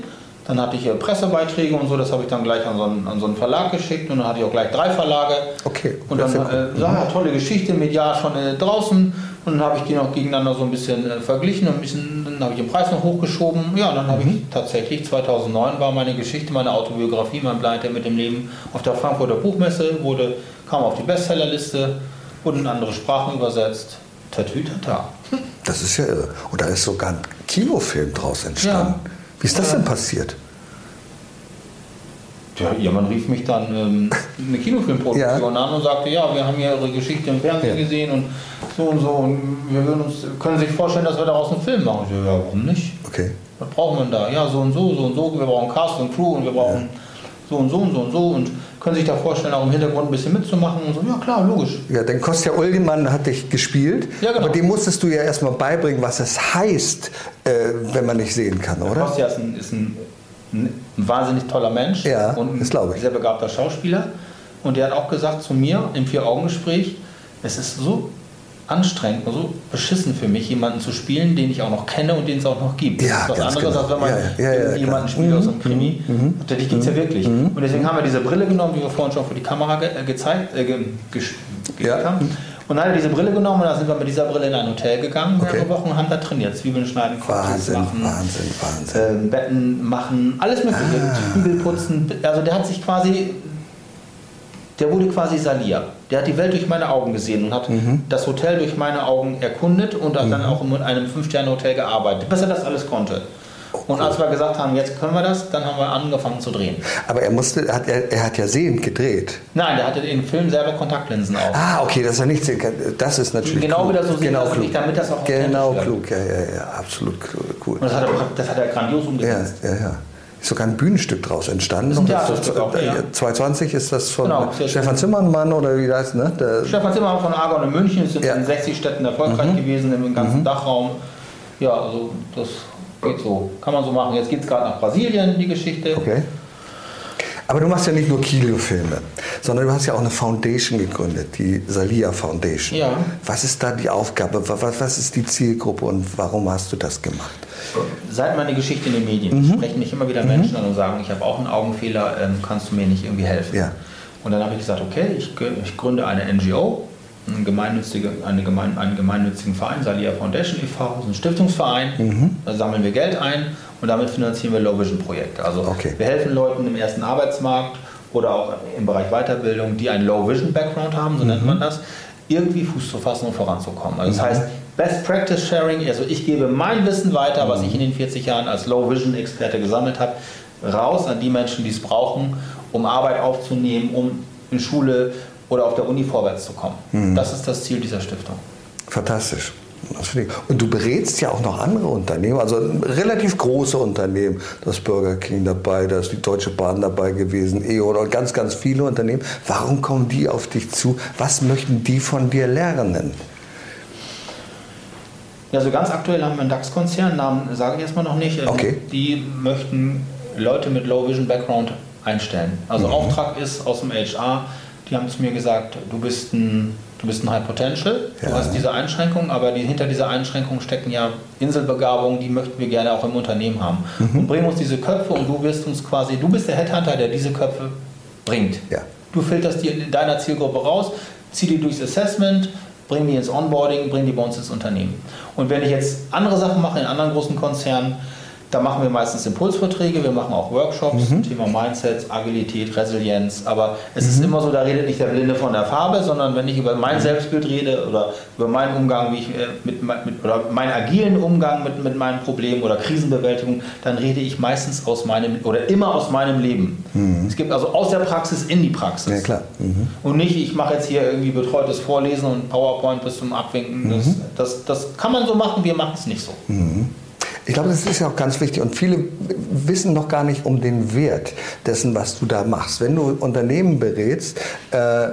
Dann hatte ich äh, Pressebeiträge und so, das habe ich dann gleich an so, einen, an so einen Verlag geschickt und dann hatte ich auch gleich drei Verlage. Okay, Und dann äh, ja, tolle Geschichte, medial schon äh, draußen. Und dann habe ich die noch gegeneinander so ein bisschen äh, verglichen und ein bisschen, dann habe ich den Preis noch hochgeschoben. Ja, dann habe ich tatsächlich, 2009 war meine Geschichte, meine Autobiografie, mein Pleite mit dem Leben auf der Frankfurter Buchmesse, wurde, kam auf die Bestsellerliste, wurde in andere Sprachen übersetzt. Tatütata. Das ist ja irre. Und da ist sogar ein Kinofilm draus entstanden. Ja. Wie ist das Ja. denn passiert? Ja, jemand rief mich dann ähm, eine Kinofilmproduktion an und sagte, ja, wir haben hier Ihre Geschichte im Fernsehen Ja. gesehen und so und so und wir uns, können sich vorstellen, dass wir daraus einen Film machen? Ich so, ja, warum nicht? Okay. Was braucht man da? Ja, so und so, so und so, wir brauchen Cast und Crew und wir brauchen so und so und so und so und können sich da vorstellen, auch im Hintergrund ein bisschen mitzumachen und so. Ja, klar, logisch. Ja, denn Kostja Ullgemann hat dich gespielt, Ja, genau. aber dem musstest du ja erstmal beibringen, was es heißt, äh, wenn man nicht sehen kann, oder? Kostja ist ein, ist ein, ein wahnsinnig toller Mensch Ja, und ein ich. sehr begabter Schauspieler. Und der hat auch gesagt zu mir im Vier-Augen-Gespräch, es ist so anstrengend und so beschissen für mich, jemanden zu spielen, den ich auch noch kenne und den es auch noch gibt. Ja, das ist was anderes, genau. als wenn man Ja, ja, ja, jemanden spielt Mhm, aus einem Krimi. Und dich gibt es ja wirklich. Und deswegen haben wir diese Brille genommen, die wir vorhin schon vor die Kamera ge äh, gezeigt äh, ge Ja. haben. Und dann hat er diese Brille genommen und dann sind wir mit dieser Brille in ein Hotel gegangen, Okay. mehrere Wochen und haben da trainiert. Zwiebeln schneiden, Cocktails machen, Wahnsinn, Wahnsinn. ähm, Betten machen, alles mögliche, Ah. Flügel putzen. Also der hat sich quasi, der wurde quasi Salir. Der hat die Welt durch meine Augen gesehen und hat Mhm. das Hotel durch meine Augen erkundet und hat dann auch in einem Fünf-Sterne-Hotel gearbeitet, bis er das alles konnte. Und als wir gesagt haben, jetzt können wir das, dann haben wir angefangen zu drehen. Aber er musste, hat, er, er hat ja sehend gedreht. Nein, der hatte den Film selber Kontaktlinsen auf. Ah, okay, dass er nicht sehen kann. Das ist natürlich genau klug. wieder so genau klug. nicht, damit das auch Genau klug, ja, ja, ja, absolut cool. Und das hat er, das hat er grandios Ja, umgesetzt. ja, ja. Ist sogar ein Bühnenstück draus entstanden. Das ist ein Noch, Theaterstück auch, ja. 220 ist das von Genau, Stefan. Zimmermann oder wie das, ne? Der, Stefan Zimmermann von Argon in München sind Ja. Mhm. in 60 Städten erfolgreich gewesen, im ganzen Dachraum. Ja, also das geht so. Kann man so machen. Jetzt geht es gerade nach Brasilien, die Geschichte. Okay. Aber du machst ja nicht nur Kinofilme, sondern du hast ja auch eine Foundation gegründet, die Salia Foundation. Ja. Was ist da die Aufgabe? Wa- Was, was ist die Zielgruppe und warum hast du das gemacht? Seit meiner Geschichte in den Medien Mhm. sprechen mich immer wieder Menschen an und sagen, ich habe auch einen Augenfehler, ähm, kannst du mir nicht irgendwie helfen? Ja. Und dann habe ich gesagt, okay, ich, ich gründe eine NGO, eine gemeinnützige, eine gemein, einen gemeinnützigen Verein, Salia Foundation e.V., ein Stiftungsverein, Mhm. da sammeln wir Geld ein und damit finanzieren wir Low Vision Projekte. Also Okay. wir helfen Leuten im ersten Arbeitsmarkt oder auch im Bereich Weiterbildung, die einen Low Vision Background haben, so nennt Mhm. man das, irgendwie Fuß zu fassen und voranzukommen. Also das heißt, Best Practice Sharing, also ich gebe mein Wissen weiter, was ich in den 40 Jahren als Low Vision Experte gesammelt habe, raus an die Menschen, die es brauchen, um Arbeit aufzunehmen, um in Schule oder auf der Uni vorwärts zu kommen. Das ist das Ziel dieser Stiftung. Fantastisch. Das. Und du berätst ja auch noch andere Unternehmen, also relativ große Unternehmen. Da ist Burger King dabei, da ist die Deutsche Bahn dabei gewesen, EO und ganz, ganz viele Unternehmen. Warum kommen die auf dich zu? Was möchten die von dir lernen? Ja, so ganz aktuell haben wir einen DAX-Konzern, Namen sage ich erstmal noch nicht. Okay. Die möchten Leute mit Low Vision Background einstellen. Also Mhm. Auftrag ist aus dem HR, die haben zu mir gesagt, du bist ein, du bist ein High Potential, Ja. du hast diese Einschränkung, aber die, hinter dieser Einschränkung stecken ja Inselbegabungen, die möchten wir gerne auch im Unternehmen haben. Mhm. Und bringen uns diese Köpfe und du wirst uns quasi, du bist der Headhunter, der diese Köpfe bringt. Ja. Du filterst die in deiner Zielgruppe raus, zieh die durchs Assessment, bring die ins Onboarding, bring die bei uns ins Unternehmen. Und wenn ich jetzt andere Sachen mache in anderen großen Konzernen, da machen wir meistens Impulsverträge, wir machen auch Workshops zum Thema Mindsets, Agilität, Resilienz. Aber es ist immer so, da redet nicht der Blinde von der Farbe, sondern wenn ich über mein Selbstbild rede oder über meinen Umgang, wie ich äh, mit, mit oder meinen agilen Umgang mit, mit meinen Problemen oder Krisenbewältigung, dann rede ich meistens aus meinem oder immer aus meinem Leben. Es gibt also aus der Praxis in die Praxis. Ja, klar. Mhm. Und nicht, ich mache jetzt hier irgendwie betreutes Vorlesen und PowerPoint bis zum Abwinken. Das, das, das kann man so machen, wir machen es nicht so. Ich glaube, das ist ja auch ganz wichtig und viele wissen noch gar nicht um den Wert dessen, was du da machst. Wenn du Unternehmen berätst, äh,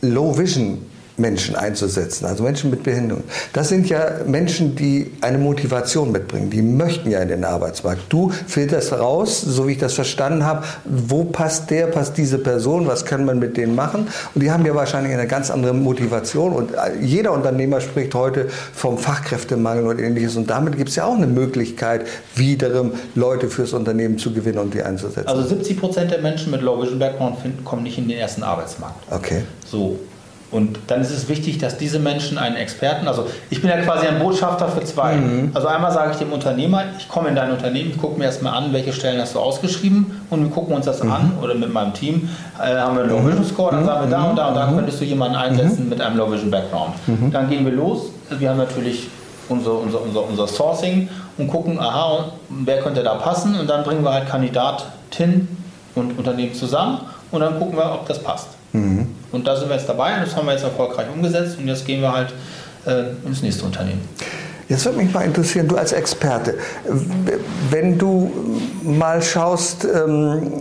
Low Vision Menschen einzusetzen, also Menschen mit Behinderung. Das sind ja Menschen, die eine Motivation mitbringen, die möchten ja in den Arbeitsmarkt. Du filterst raus, so wie ich das verstanden habe, wo passt der, passt diese Person, was kann man mit denen machen? Und die haben ja wahrscheinlich eine ganz andere Motivation und jeder Unternehmer spricht heute vom Fachkräftemangel und ähnliches und damit gibt es ja auch eine Möglichkeit, wiederum Leute fürs Unternehmen zu gewinnen und die einzusetzen. Also 70 Prozent der Menschen mit Low Vision Background finden, kommen nicht in den ersten Arbeitsmarkt. Okay. So, und dann ist es wichtig, dass diese Menschen einen Experten, also ich bin ja quasi ein Botschafter für zwei. Mhm. Also einmal sage ich dem Unternehmer, ich komme in dein Unternehmen, ich gucke mir erstmal an, welche Stellen hast du ausgeschrieben und wir gucken uns das mhm. an oder mit meinem Team äh, haben wir einen Low Vision Score, dann mhm. sagen wir da und da und da mhm. könntest du jemanden einsetzen mhm. mit einem Low Vision Background. Mhm. Dann gehen wir los, wir haben natürlich unser, unser, unser, unser Sourcing und gucken, aha, wer könnte da passen und dann bringen wir halt Kandidatin und Unternehmen zusammen und dann gucken wir, ob das passt. Mhm. Und da sind wir jetzt dabei und das haben wir jetzt erfolgreich umgesetzt und jetzt gehen wir halt äh, ins nächste Unternehmen. Jetzt würde mich mal interessieren, du als Experte, wenn du mal schaust, ähm,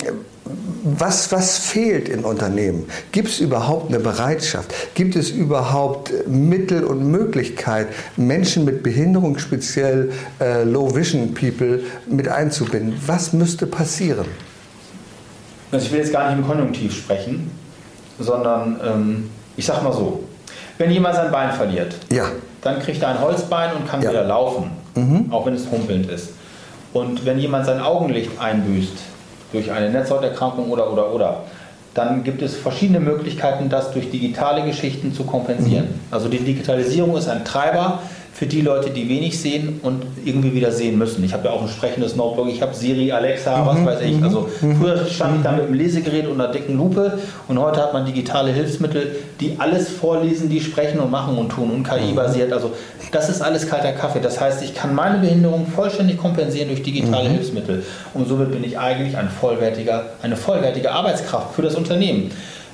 was, was fehlt in Unternehmen? Gibt es überhaupt eine Bereitschaft? Gibt es überhaupt Mittel und Möglichkeit, Menschen mit Behinderung, speziell äh, Low Vision People, mit einzubinden? Was müsste passieren? Also ich will jetzt gar nicht im Konjunktiv sprechen, sondern ähm, ich sag mal so, wenn jemand sein Bein verliert, ja. dann kriegt er ein Holzbein und kann ja. wieder laufen, mhm. auch wenn es humpelnd ist. Und wenn jemand sein Augenlicht einbüßt durch eine Netzhauterkrankung oder oder oder, dann gibt es verschiedene Möglichkeiten, das durch digitale Geschichten zu kompensieren. Mhm. Also die Digitalisierung ist ein Treiber für die Leute, die wenig sehen und irgendwie wieder sehen müssen. Ich habe ja auch ein sprechendes Notebook, ich habe Siri, Alexa, was mhm, weiß ich. Mhm, also mhm. früher stand ich da mit einem Lesegerät und einer dicken Lupe und heute hat man digitale Hilfsmittel, die alles vorlesen, die sprechen und machen und tun und KI-basiert. Also das ist alles kalter Kaffee. Das heißt, ich kann meine Behinderung vollständig kompensieren durch digitale mhm. Hilfsmittel. Und somit bin ich eigentlich ein vollwertiger, eine vollwertige Arbeitskraft für das Unternehmen.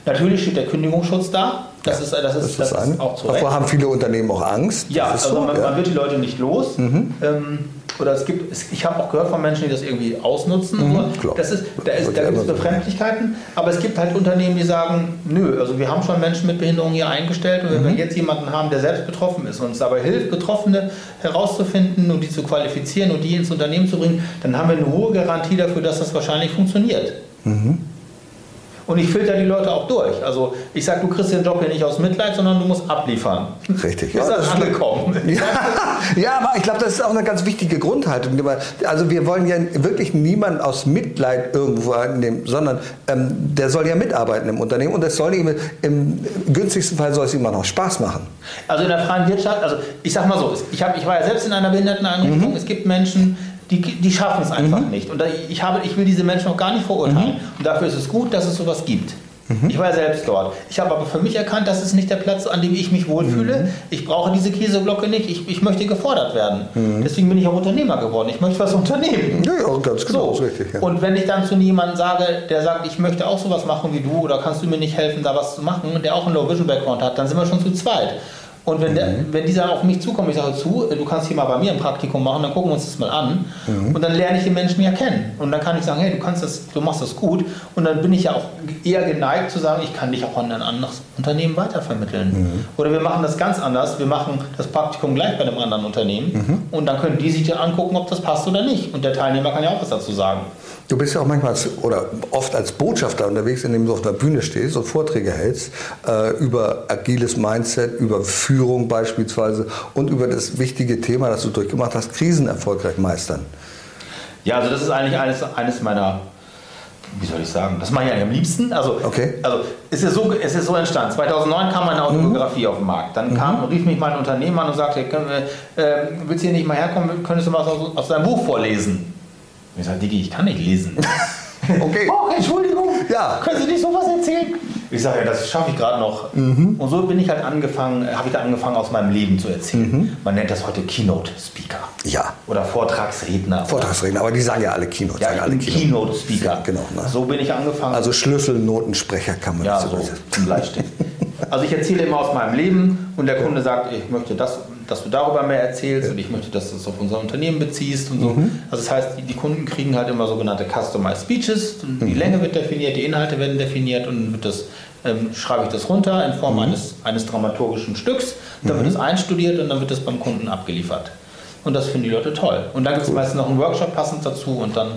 Natürlich steht der Kündigungsschutz da. Das ist, das ist, das das ist auch zu Davor haben viele Unternehmen auch Angst. Ja, also so, man, ja. man, wird die Leute nicht los. Mhm. Ähm, oder es gibt, ich habe auch gehört von Menschen, die das irgendwie ausnutzen. Mhm, das ist, da ist, da gibt es Befremdlichkeiten, aber es gibt halt Unternehmen, die sagen, nö, also wir haben schon Menschen mit Behinderung hier eingestellt und wenn mhm. wir jetzt jemanden haben, der selbst betroffen ist und uns dabei hilft, Betroffene herauszufinden und die zu qualifizieren und die ins Unternehmen zu bringen, dann haben wir eine hohe Garantie dafür, dass das wahrscheinlich funktioniert. Mhm. Und ich filter die Leute auch durch. Also ich sage, du kriegst den Job hier nicht aus Mitleid, sondern du musst abliefern. Richtig. Ist ja, das angekommen? (laughs) Ja, ja, aber ich glaube, das ist auch eine ganz wichtige Grundhaltung. Also wir wollen ja wirklich niemanden aus Mitleid irgendwo nehmen, sondern ähm, der soll ja mitarbeiten im Unternehmen und das soll ihm im günstigsten Fall soll es ihm auch noch Spaß machen. Also in der freien Wirtschaft, also ich sag mal so, ich, hab, ich war ja selbst in einer Behinderteneinrichtung, mhm. es gibt Menschen, die, die schaffen es einfach mhm. nicht. Und ich, habe, ich will diese Menschen auch gar nicht verurteilen. Mhm. Und dafür ist es gut, dass es sowas gibt. Mhm. Ich war ja selbst dort. Ich habe aber für mich erkannt, das ist nicht der Platz, an dem ich mich wohlfühle. Mhm. Ich brauche diese Käseglocke nicht. Ich, ich möchte gefordert werden. Mhm. Deswegen bin ich auch Unternehmer geworden. Ich möchte was unternehmen. Ja, ja ganz genau. So. Richtig, ja. Und wenn ich dann zu jemandem sage, der sagt, ich möchte auch sowas machen wie du oder kannst du mir nicht helfen, da was zu machen, der auch einen Low Vision Background hat, dann sind wir schon zu zweit. Und wenn, der, mhm. wenn dieser auf mich zukommt, ich sage zu, du kannst hier mal bei mir ein Praktikum machen, dann gucken wir uns das mal an. Mhm. Und dann lerne ich den Menschen ja kennen. Und dann kann ich sagen, hey, du kannst das, du machst das gut. Und dann bin ich ja auch eher geneigt zu sagen, ich kann dich auch an ein anderes Unternehmen weitervermitteln. Mhm. Oder wir machen das ganz anders. Wir machen das Praktikum gleich bei einem anderen Unternehmen. Mhm. Und dann können die sich dann angucken, ob das passt oder nicht. Und der Teilnehmer kann ja auch was dazu sagen. Du bist ja auch manchmal als, oder oft als Botschafter unterwegs, indem du auf der Bühne stehst und Vorträge hältst äh, über agiles Mindset, über Führung beispielsweise und über das wichtige Thema, das du durchgemacht hast, Krisen erfolgreich meistern. Ja, also das ist eigentlich eines, eines meiner, wie soll ich sagen, das mache ich eigentlich am liebsten. Also, okay. also es, ist so, es ist so entstanden. 2009 kam meine Autobiografie mhm. auf den Markt. Dann kam, mhm. rief mich mein Unternehmer an und sagte, können wir, äh, willst du hier nicht mal herkommen, könntest du mal aus, aus deinem Buch vorlesen? Ich sage, Digi, ich kann nicht lesen. (laughs) okay. (laughs) Oh, Entschuldigung. Ja. Können Sie nicht sowas erzählen? Ich sage, ja, das schaffe ich gerade noch. Mhm. Und so bin ich halt angefangen, habe ich da angefangen, aus meinem Leben zu erzählen. Mhm. Man nennt das heute Keynote Speaker. Ja. Oder Vortragsredner. Vortragsredner, aber die sagen ja alle Keynote. Ja, alle Keynote Speaker. Ja, genau. Ne? So bin ich angefangen. Also Schlüsselnotensprecher kann man ja, so zum Bleistift. (laughs) also ich erzähle immer aus meinem Leben und der Kunde sagt, ich möchte das dass du darüber mehr erzählst und ich möchte, dass du es auf unser Unternehmen beziehst und so. Mhm. Also das heißt, die, die Kunden kriegen halt immer sogenannte Customized Speeches. Die Mhm. Länge wird definiert, die Inhalte werden definiert und das, ähm, schreibe ich das runter in Mhm. Form eines, eines dramaturgischen Stücks. Dann wird es einstudiert und dann wird es beim Kunden abgeliefert. Und das finden die Leute toll. Und dann gibt es meistens noch einen Workshop passend dazu und dann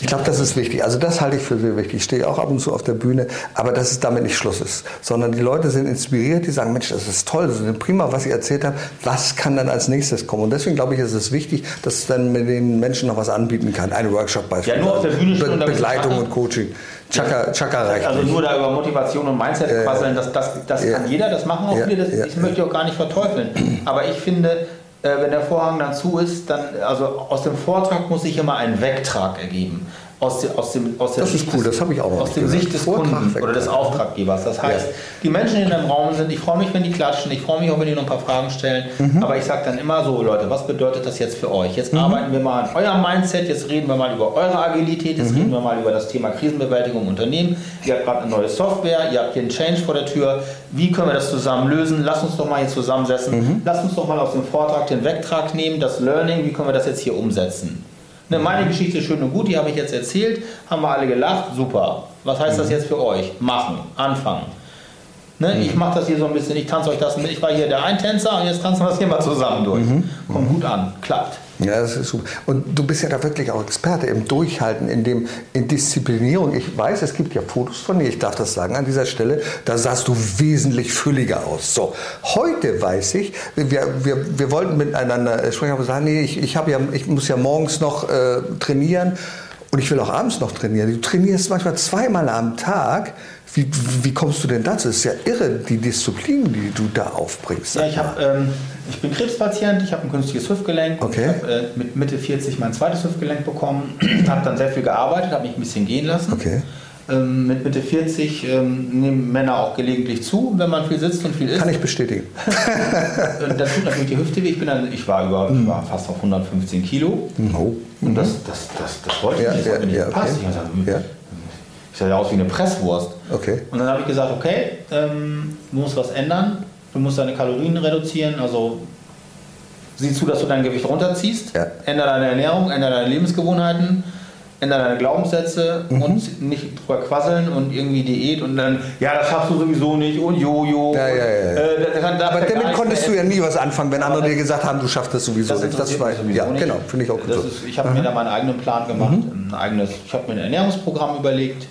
Ich glaube, das ist wichtig. Also das halte ich für sehr wichtig. Ich stehe auch ab und zu auf der Bühne, aber dass es damit nicht Schluss ist. Sondern die Leute sind inspiriert, die sagen, Mensch, das ist toll, das ist prima, was ihr erzählt habt. Was kann dann als nächstes kommen? Und deswegen glaube ich, ist es wichtig, dass es dann mit den Menschen noch was anbieten kann. Ein Workshop beispielsweise. Ja, nur auf der Bühne stehen Be Begleitung und Coaching. Chaka, Chaka reicht Also nur da über Motivation und Mindset quasseln, das, das, das ja. kann jeder, das machen auch Ja, viele, das, ja, ich möchte auch gar nicht verteufeln. Aber ich finde, äh, wenn der Vorhang dann zu ist, dann, also aus dem Vortrag muss sich immer ein Wegtrag ergeben. Aus, der- aus, dem, aus der Das ist Sicht cool, des, das habe ich auch noch Aus dem. Sicht des Kunden oder des Auftraggebers. Das heißt, die Menschen, die in einem Raum sind, ich freue mich, wenn die klatschen, ich freue mich auch, wenn die noch ein paar Fragen stellen. Mhm. Aber ich sage dann immer so, Leute, was bedeutet das jetzt für euch? Jetzt arbeiten wir mal an eurem Mindset, jetzt reden wir mal über eure Agilität, Mhm. jetzt reden wir mal über das Thema Krisenbewältigung im Unternehmen. Ihr habt gerade eine neue Software, ihr habt hier einen Change vor der Tür. Wie können wir das zusammen lösen? Lass uns doch mal hier zusammensetzen. Mhm. Lass uns doch mal aus dem Vortrag den Wegtrag nehmen, das Learning, wie können wir das jetzt hier umsetzen? Ne, meine Geschichte ist schön und gut, die habe ich jetzt erzählt, haben wir alle gelacht, super. Was heißt Mhm. das jetzt für euch? Machen, anfangen. Ne, Mhm. Ich mache das hier so ein bisschen, ich tanze euch das mit. Ich war hier der Eintänzer und jetzt tanzen wir das hier mal zusammen durch. Mhm. Kommt gut an, klappt. Ja, das ist super. Und du bist ja da wirklich auch Experte im Durchhalten, in, dem, in Disziplinierung. Ich weiß, es gibt ja Fotos von dir, ich darf das sagen an dieser Stelle, da sahst du wesentlich fülliger aus. So, heute weiß ich, wir, wir, wir wollten miteinander sprechen, aber sagen, nee, ich, ich, ja, ich muss ja morgens noch äh, trainieren und ich will auch abends noch trainieren. Du trainierst manchmal zweimal am Tag. Wie, wie kommst du denn dazu? Das ist ja irre, die Disziplin, die du da aufbringst. Ja, ich, hab, ähm, ich bin Krebspatient, ich habe ein künstliches Hüftgelenk. Okay. Ich habe äh, mit Mitte 40 mein zweites Hüftgelenk bekommen, habe dann sehr viel gearbeitet, habe mich ein bisschen gehen lassen. Okay. Ähm, mit Mitte 40 ähm, nehmen Männer auch gelegentlich zu, wenn man viel sitzt und viel isst. Kann ich bestätigen. (laughs) Dann tut natürlich die Hüfte weh. Ich, bin dann, ich, war über, ich war fast auf 115 Kilo. Oh. Und das, das, das, das wollte ich Ja, nicht, das ja, nicht ja, gepasst. okay. Ja. ich sah ja aus wie eine Presswurst. Okay. Und dann habe ich gesagt, okay, ähm, du musst was ändern. Du musst deine Kalorien reduzieren. Also sieh zu, dass du dein Gewicht runterziehst. Ja. Ändere deine Ernährung, ändere deine Lebensgewohnheiten. Ändere deine Glaubenssätze Mhm. und nicht drüber quasseln und irgendwie Diät und dann, ja, das schaffst du sowieso nicht und Jojo. Ja, ja, ja, ja. Äh, da- da- da- Aber damit konntest du ja nie was anfangen, wenn andere dir das- gesagt haben, du schaffst das sowieso das nicht. Das war, sowieso ja, nicht. genau, finde ich auch gut das so. Mhm. ist, Ich habe mir da meinen eigenen Plan gemacht, ein eigenes, ich habe mir ein Ernährungsprogramm überlegt,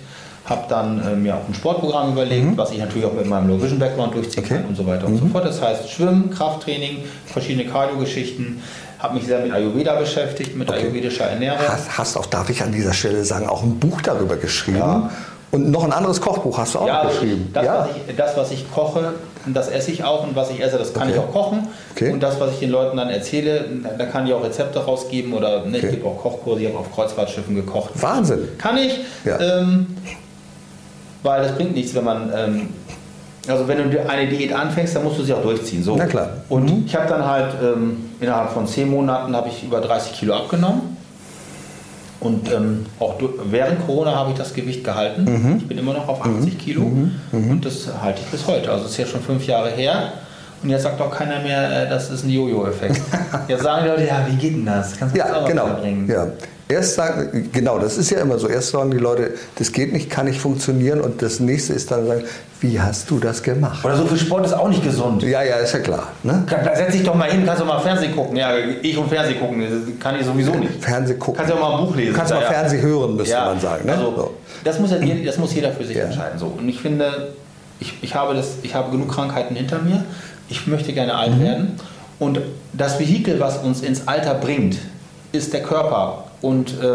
habe dann äh, mir auch ein Sportprogramm überlegt, was ich natürlich auch mit meinem Low Vision Background durchziehen Mhm. Okay. Mhm. kann und so weiter und so fort. Das heißt Schwimmen, Krafttraining, verschiedene Cardio-Geschichten, habe mich sehr mit Ayurveda beschäftigt, mit ayurvedischer Ernährung. Hast, hast auch, darf ich an dieser Stelle sagen, auch ein Buch darüber geschrieben. Ja. Und noch ein anderes Kochbuch hast du auch Ja, also geschrieben. das, ja. was ich, das, was ich koche, das esse ich auch und was ich esse, das kann Okay. ich auch kochen. Okay. Und das, was ich den Leuten dann erzähle, da kann ich auch Rezepte rausgeben oder ne, Okay. ich gebe auch Kochkurse, ich habe auf Kreuzfahrtschiffen gekocht. Wahnsinn. Kann ich, Ja. ähm, weil das bringt nichts, wenn man, ähm, also wenn du eine Diät anfängst, dann musst du sie auch durchziehen. So. Na klar. Und Mhm. ich habe dann halt ähm, innerhalb von zehn Monaten habe ich über 30 Kilo abgenommen. Und ähm, auch während Corona habe ich das Gewicht gehalten. Mhm. Ich bin immer noch auf 80 Kilo und das halte ich bis heute. Also es ist ja schon fünf Jahre her. Und jetzt sagt auch keiner mehr, äh, das ist ein Jojo-Effekt. (laughs) jetzt sagen die Leute, ja, wie geht denn das? Kannst du das Ja, auch genau. bringen? Ja. Erst sagen, genau, das ist ja immer so. Erst sagen die Leute, das geht nicht, kann nicht funktionieren. Und das nächste ist dann sagen, wie hast du das gemacht? Oder so viel Sport ist auch nicht gesund. Ja, ja, ist ja klar. Ne? Da setz dich doch mal hin, kannst du mal Fernsehen gucken. Ja, ich und Fernsehen gucken, das kann ich sowieso nicht. Fernseh gucken. Kannst ja auch mal ein Buch lesen. Kannst mal Ja, ja. Fernseh hören, müsste Ja, man sagen. Ne? Also, So. das, muss ja, jeder- das muss jeder für sich Ja. entscheiden. So. Und ich finde, ich, ich, habe das, ich habe genug Krankheiten hinter mir. Ich möchte gerne alt Mhm. werden. Und das Vehikel, was uns ins Alter bringt, ist der Körper. Und äh,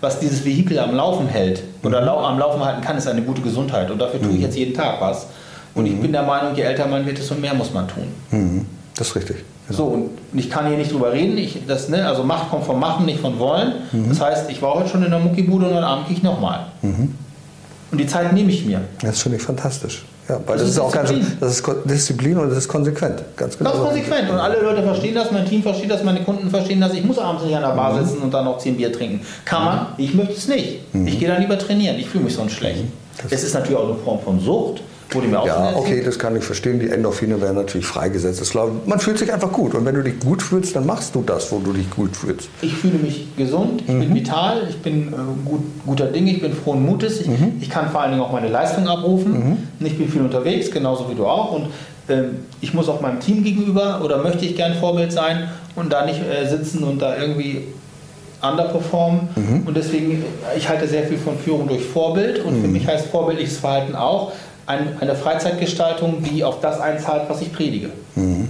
was dieses Vehikel am Laufen hält oder lau am Laufen halten kann, ist eine gute Gesundheit. Und dafür Mhm. tue ich jetzt jeden Tag was. Und ich bin der Meinung, je älter man wird, desto mehr muss man tun. Mhm. Das ist richtig. So, und ich kann hier nicht drüber reden. Ich, das, ne, also Macht kommt vom Machen, nicht von Wollen. Das heißt, ich war heute schon in der Muckibude und heute Abend gehe ich nochmal. Und die Zeit nehme ich mir. Das finde ich fantastisch. Ja, weil Das das, ist ist auch ganz, Disziplin. das ist Disziplin und das ist konsequent. Ganz genau. Ganz konsequent. Und alle Leute verstehen das, mein Team versteht das, meine Kunden verstehen das. Ich muss abends nicht an der Bar sitzen und dann noch 10 Bier trinken. Kann man, ich möchte es nicht. Ich gehe dann lieber trainieren. Ich fühle mich sonst schlecht. Es ist natürlich auch eine Form von Sucht, Wurde mir auch Ja, okay, das kann ich verstehen. Die Endorphine werden natürlich freigesetzt. Das glaube, man fühlt sich einfach gut. Und wenn du dich gut fühlst, dann machst du das, wo du dich gut fühlst. Ich fühle mich gesund, ich mhm. bin vital, ich bin äh, gut, guter Dinge, ich bin frohen Mutes. Ich, mhm. ich, kann vor allen Dingen auch meine Leistung abrufen. Mhm. Ich bin viel unterwegs, genauso wie du auch. Und äh, ich muss auch meinem Team gegenüber oder möchte ich gern Vorbild sein und da nicht äh, sitzen und da irgendwie underperformen. Mhm. Und deswegen, ich halte sehr viel von Führung durch Vorbild. Und mhm. für mich heißt vorbildliches Verhalten auch ein, eine Freizeitgestaltung, die auf das einzahlt, was ich predige. Mhm.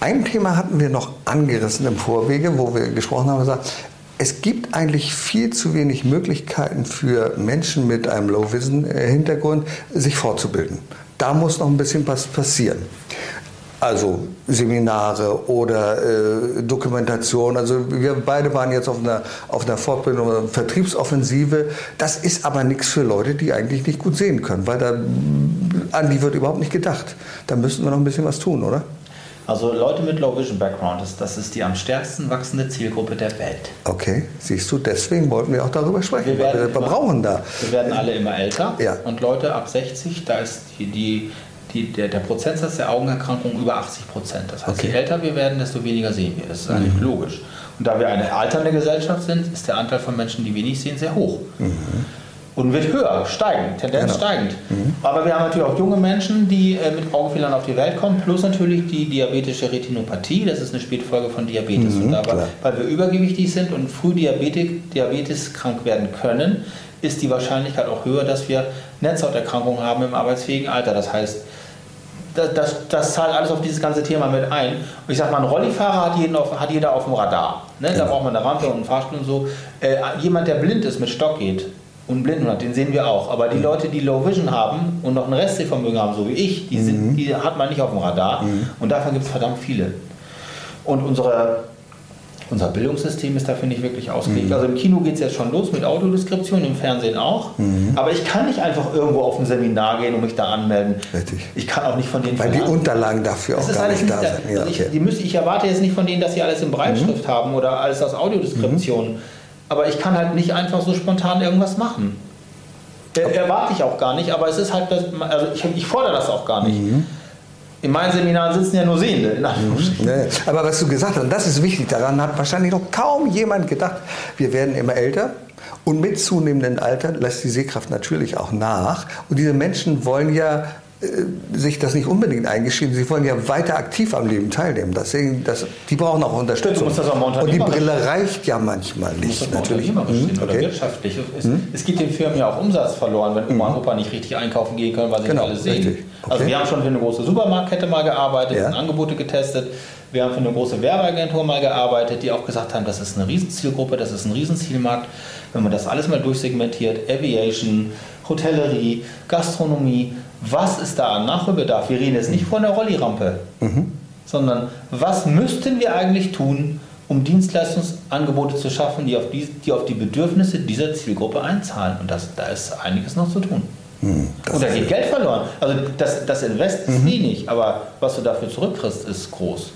Ein Thema hatten wir noch angerissen im Vorwege, wo wir gesprochen haben, gesagt, es gibt eigentlich viel zu wenig Möglichkeiten für Menschen mit einem Low-Vision-Hintergrund, sich fortzubilden. Da muss noch ein bisschen was passieren also Seminare oder äh, Dokumentation. Also wir beide waren jetzt auf einer, auf einer Fortbildung, einer Vertriebsoffensive. Das ist aber nichts für Leute, die eigentlich nicht gut sehen können, weil da an die wird überhaupt nicht gedacht. Da müssten wir noch ein bisschen was tun, oder? Also Leute mit Low Vision Background, das, das ist die am stärksten wachsende Zielgruppe der Welt. Okay, siehst du, deswegen wollten wir auch darüber sprechen. Wir, werden wir brauchen da. Wir werden alle immer älter ja. und Leute ab 60, da ist die, die die, der, der Prozentsatz der Augenerkrankungen über 80 Prozent. Das heißt, okay. je älter wir werden, desto weniger sehen wir. Das ist eigentlich mhm. logisch. Und da wir eine alternde Gesellschaft sind, ist der Anteil von Menschen, die wenig sehen, sehr hoch. Mhm. Und wird höher, steigend, Tendenz genau. steigend. Mhm. Aber wir haben natürlich auch junge Menschen, die äh, mit Augenfehlern auf die Welt kommen, plus natürlich die diabetische Retinopathie. Das ist eine Spätfolge von Diabetes. Mhm, und dabei, weil wir übergewichtig sind und früh Diabetes krank werden können, ist die Wahrscheinlichkeit auch höher, dass wir Netzhauterkrankungen haben im arbeitsfähigen Alter. Das heißt, das, das, das, zahlt alles auf dieses ganze Thema mit ein. Und ich sage mal, ein Rollifahrer hat, jeden auf, hat jeder auf dem Radar. Ne? Da braucht man eine Rampe und einen Fahrstuhl und so. Äh, jemand, der blind ist, mit Stock geht und blind hat, den sehen wir auch. Aber die mhm. Leute, die Low Vision haben und noch ein Restsehvermögen haben, so wie ich, die, sind, mhm. die hat man nicht auf dem Radar. Mhm. Und davon gibt es verdammt viele. Und unsere unser Bildungssystem ist dafür nicht wirklich ausgelegt. Mhm. Also im Kino geht es jetzt schon los mit Audiodeskription, im Fernsehen auch. Mhm. Aber ich kann nicht einfach irgendwo auf ein Seminar gehen und mich da anmelden. Richtig. Ich kann auch nicht von denen Weil die Unterlagen dafür das auch gar nicht da sind. Ja, also ich, die müssen, ich erwarte jetzt nicht von denen, dass sie alles in Breitschrift mhm. haben oder alles aus Audiodeskription. Mhm. Aber ich kann halt nicht einfach so spontan irgendwas machen. Der, erwarte ich auch gar nicht, aber es ist halt, das, also ich, ich fordere das auch gar nicht. Mhm in meinen Seminaren sitzen ja nur Sehende. In nee, aber was du gesagt hast, und das ist wichtig, daran hat wahrscheinlich noch kaum jemand gedacht. Wir werden immer älter und mit zunehmendem Alter lässt die Sehkraft natürlich auch nach. Und diese Menschen wollen ja sich das nicht unbedingt eingestehen. Sie wollen ja weiter aktiv am Leben teilnehmen. Deswegen, das, die brauchen auch Unterstützung. Auch und die Brille reicht ja manchmal nicht. natürlich. Hm, okay. Oder wirtschaftlich. Es, hm? es, gibt den Firmen ja auch Umsatz verloren, wenn Oma und Opa nicht richtig einkaufen gehen können, weil sie genau, nicht alles sehen. Also okay. Also wir haben schon für eine große Supermarktkette mal gearbeitet, ja. Angebote getestet. Wir haben für eine große Werbeagentur mal gearbeitet, die auch gesagt haben, das ist eine Riesenzielgruppe, das ist ein Riesenzielmarkt. Wenn man das alles mal durchsegmentiert, Aviation, Hotellerie, Gastronomie, was ist da an Nachholbedarf? Wir reden jetzt nicht von der Rollirampe, mhm. sondern was müssten wir eigentlich tun, um Dienstleistungsangebote zu schaffen, die auf die, die, auf die Bedürfnisse dieser Zielgruppe einzahlen. Und das, da ist einiges noch zu tun. Mhm, und da geht Geld verloren. Also das, das Invest ist mhm. wenig, aber was du dafür zurückkriegst, ist groß.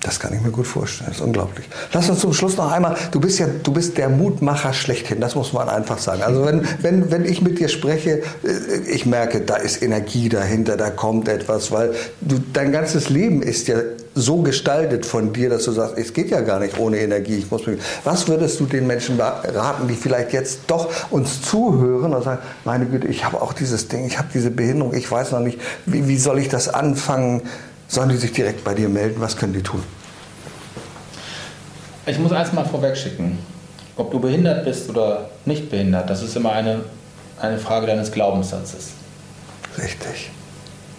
Das kann ich mir gut vorstellen. Das ist unglaublich. Lass uns zum Schluss noch einmal, du bist ja, du bist der Mutmacher schlechthin, das muss man einfach sagen. Also wenn, wenn, wenn ich mit dir spreche, äh, ich merke, da ist Energie dahinter, da kommt etwas, weil du, dein ganzes Leben ist ja so gestaltet von dir, dass du sagst, es geht ja gar nicht ohne Energie. Ich muss Was würdest du den Menschen raten, die vielleicht jetzt doch uns zuhören und sagen, meine Güte, ich habe auch dieses Ding, ich habe diese Behinderung, ich weiß noch nicht, wie, wie soll ich das anfangen? Sollen die sich direkt bei dir melden? Was können die tun? Ich muss eins mal vorweg schicken. Ob du behindert bist oder nicht behindert, das ist immer eine, eine Frage deines Glaubenssatzes. Richtig.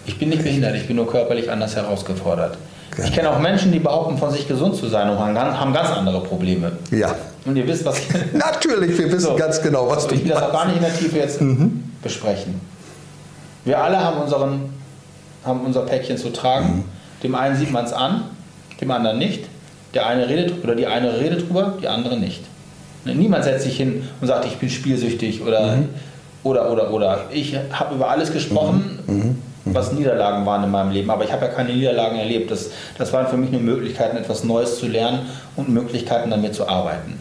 Ich bin nicht Richtig. behindert, ich bin nur körperlich anders herausgefordert. Genau. Ich kenne auch Menschen, die behaupten, von sich gesund zu sein und haben ganz andere Probleme. Ja. Und ihr wisst, was ich. (laughs) Natürlich, wir wissen so. ganz genau, was du Ich will das auch gar nicht in der Tiefe jetzt mhm. besprechen. Wir alle haben unseren haben unser Päckchen zu tragen. Mhm. Dem einen sieht man es an, dem anderen nicht. Der eine redet oder die eine redet drüber, die andere nicht. Ne, niemand setzt sich hin und sagt, ich bin spielsüchtig oder mhm. oder oder oder. Ich habe über alles gesprochen, mhm. mhm. was Niederlagen waren in meinem Leben, aber ich habe ja keine Niederlagen erlebt. Das, das waren für mich nur Möglichkeiten, etwas Neues zu lernen und Möglichkeiten, damit zu arbeiten.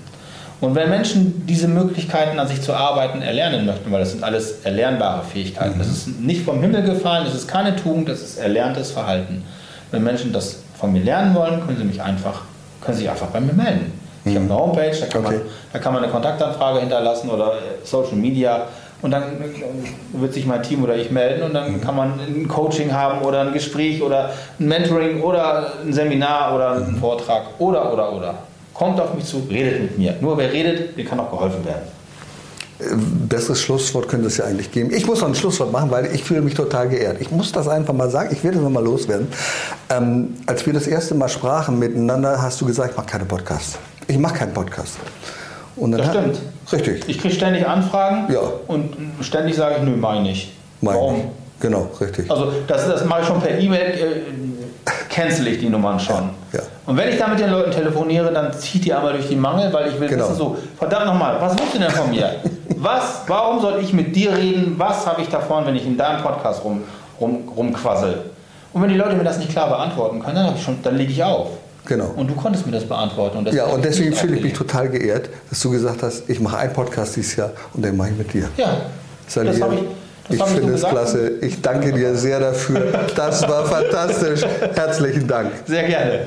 Und wenn Menschen diese Möglichkeiten an sich zu arbeiten erlernen möchten, weil das sind alles erlernbare Fähigkeiten, mhm. das ist nicht vom Himmel gefallen, das ist keine Tugend, das ist erlerntes Verhalten. Wenn Menschen das von mir lernen wollen, können sie mich einfach, können sich einfach bei mir melden. Ich habe eine Homepage, da kann, okay. man, da kann man eine Kontaktanfrage hinterlassen oder äh, Social Media und dann äh, wird sich mein Team oder ich melden und dann mhm. kann man ein Coaching haben oder ein Gespräch oder ein Mentoring oder ein Seminar oder einen mhm. Vortrag oder oder oder. Kommt auf mich zu, redet mit mir. Nur wer redet, dem kann auch geholfen werden. Äh, besseres Schlusswort könnte es ja eigentlich geben. Ich muss noch ein Schlusswort machen, weil ich fühle mich total geehrt. Ich muss das einfach mal sagen. Ich werde es nochmal loswerden. Ähm, als wir das erste Mal sprachen miteinander, hast du gesagt, ich mache keine Podcasts. Ich mache keinen Podcast. Und das stimmt. richtig. Ich kriege ständig Anfragen ja. und ständig sage ich, nö, meine ich. Mein Warum? Ich. Genau, richtig. Also das, das mache ich schon per E-Mail, äh, cancel ich die Nummern schon. Ja, ja. Und wenn ich da mit den Leuten telefoniere, dann zieht die einmal durch die Mangel, weil ich will genau. wissen so, verdammt nochmal, was willst du denn von mir? was, warum soll ich mit dir reden? Was habe ich davon, wenn ich in deinem Podcast rum, rum, rumquassel? Und wenn die Leute mir das nicht klar beantworten können, dann, dann lege ich auf. Genau. Und du konntest mir das beantworten. Und das ja, und deswegen fühle ich mich total geehrt, dass du gesagt hast, ich mache einen Podcast dieses Jahr und den mache ich mit dir. Ja, Salia, das habe ich. Das ich finde es klasse. Ich danke dir sehr dafür. Das war fantastisch. Herzlichen Dank. Sehr gerne.